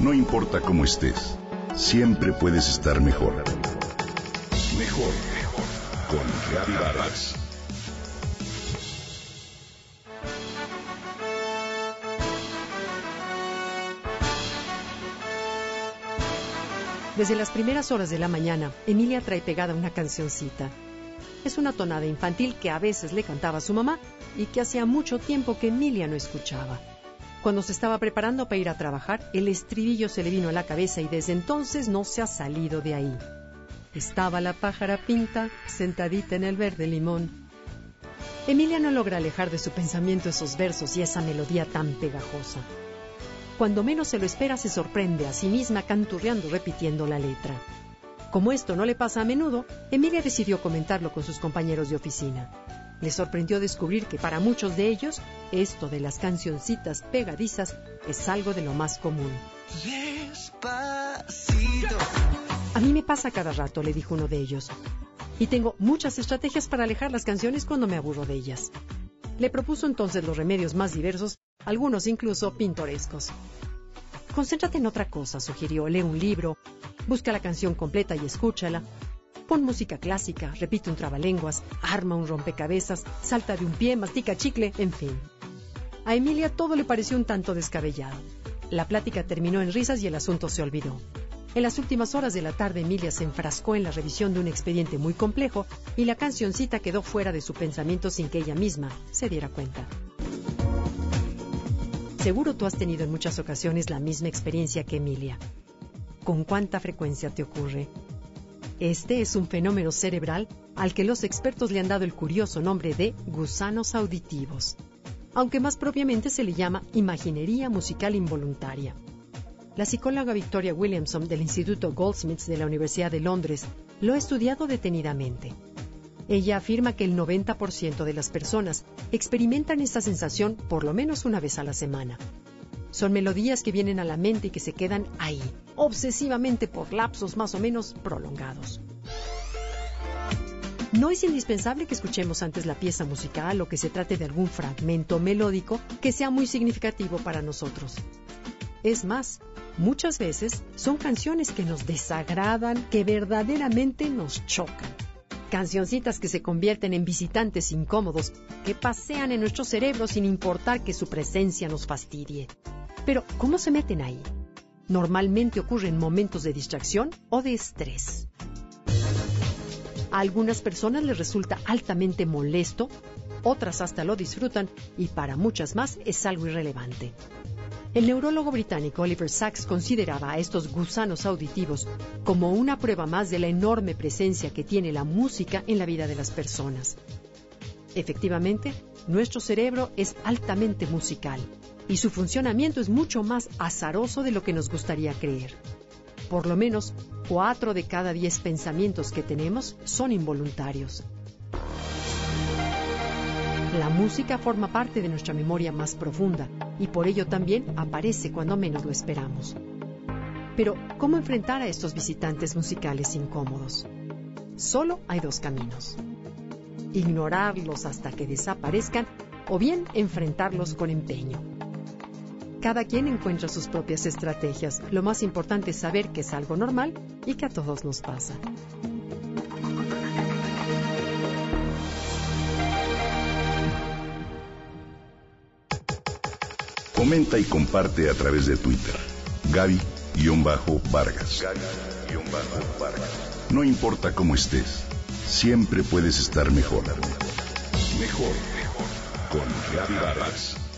No importa cómo estés, siempre puedes estar mejor. Mejor, mejor. Con Vargas. Desde las primeras horas de la mañana, Emilia trae pegada una cancioncita. Es una tonada infantil que a veces le cantaba a su mamá y que hacía mucho tiempo que Emilia no escuchaba. Cuando se estaba preparando para ir a trabajar, el estribillo se le vino a la cabeza y desde entonces no se ha salido de ahí. Estaba la pájara pinta sentadita en el verde limón. Emilia no logra alejar de su pensamiento esos versos y esa melodía tan pegajosa. Cuando menos se lo espera, se sorprende a sí misma canturreando repitiendo la letra. Como esto no le pasa a menudo, Emilia decidió comentarlo con sus compañeros de oficina. Le sorprendió descubrir que para muchos de ellos esto de las cancioncitas pegadizas es algo de lo más común. Despacito. A mí me pasa cada rato, le dijo uno de ellos. Y tengo muchas estrategias para alejar las canciones cuando me aburro de ellas. Le propuso entonces los remedios más diversos, algunos incluso pintorescos. Concéntrate en otra cosa, sugirió. Lee un libro, busca la canción completa y escúchala, Pon música clásica, repite un trabalenguas, arma un rompecabezas, salta de un pie, mastica chicle, en fin. A Emilia todo le pareció un tanto descabellado. La plática terminó en risas y el asunto se olvidó. En las últimas horas de la tarde, Emilia se enfrascó en la revisión de un expediente muy complejo y la cancioncita quedó fuera de su pensamiento sin que ella misma se diera cuenta. Seguro tú has tenido en muchas ocasiones la misma experiencia que Emilia. ¿Con cuánta frecuencia te ocurre? Este es un fenómeno cerebral al que los expertos le han dado el curioso nombre de gusanos auditivos, aunque más propiamente se le llama imaginería musical involuntaria. La psicóloga Victoria Williamson del Instituto Goldsmiths de la Universidad de Londres lo ha estudiado detenidamente. Ella afirma que el 90% de las personas experimentan esta sensación por lo menos una vez a la semana. Son melodías que vienen a la mente y que se quedan ahí, obsesivamente por lapsos más o menos prolongados. No es indispensable que escuchemos antes la pieza musical o que se trate de algún fragmento melódico que sea muy significativo para nosotros. Es más, muchas veces son canciones que nos desagradan, que verdaderamente nos chocan. Cancioncitas que se convierten en visitantes incómodos, que pasean en nuestro cerebro sin importar que su presencia nos fastidie. Pero, ¿cómo se meten ahí? Normalmente ocurre en momentos de distracción o de estrés. A algunas personas les resulta altamente molesto, otras hasta lo disfrutan y para muchas más es algo irrelevante. El neurólogo británico Oliver Sacks consideraba a estos gusanos auditivos como una prueba más de la enorme presencia que tiene la música en la vida de las personas. Efectivamente, nuestro cerebro es altamente musical y su funcionamiento es mucho más azaroso de lo que nos gustaría creer. Por lo menos, cuatro de cada diez pensamientos que tenemos son involuntarios. La música forma parte de nuestra memoria más profunda y por ello también aparece cuando menos lo esperamos. Pero, ¿cómo enfrentar a estos visitantes musicales incómodos? Solo hay dos caminos. Ignorarlos hasta que desaparezcan o bien enfrentarlos con empeño. Cada quien encuentra sus propias estrategias. Lo más importante es saber que es algo normal y que a todos nos pasa. Comenta y comparte a través de Twitter. Gaby-Vargas. No importa cómo estés, siempre puedes estar mejor. Mejor, mejor. Con Gaby Vargas.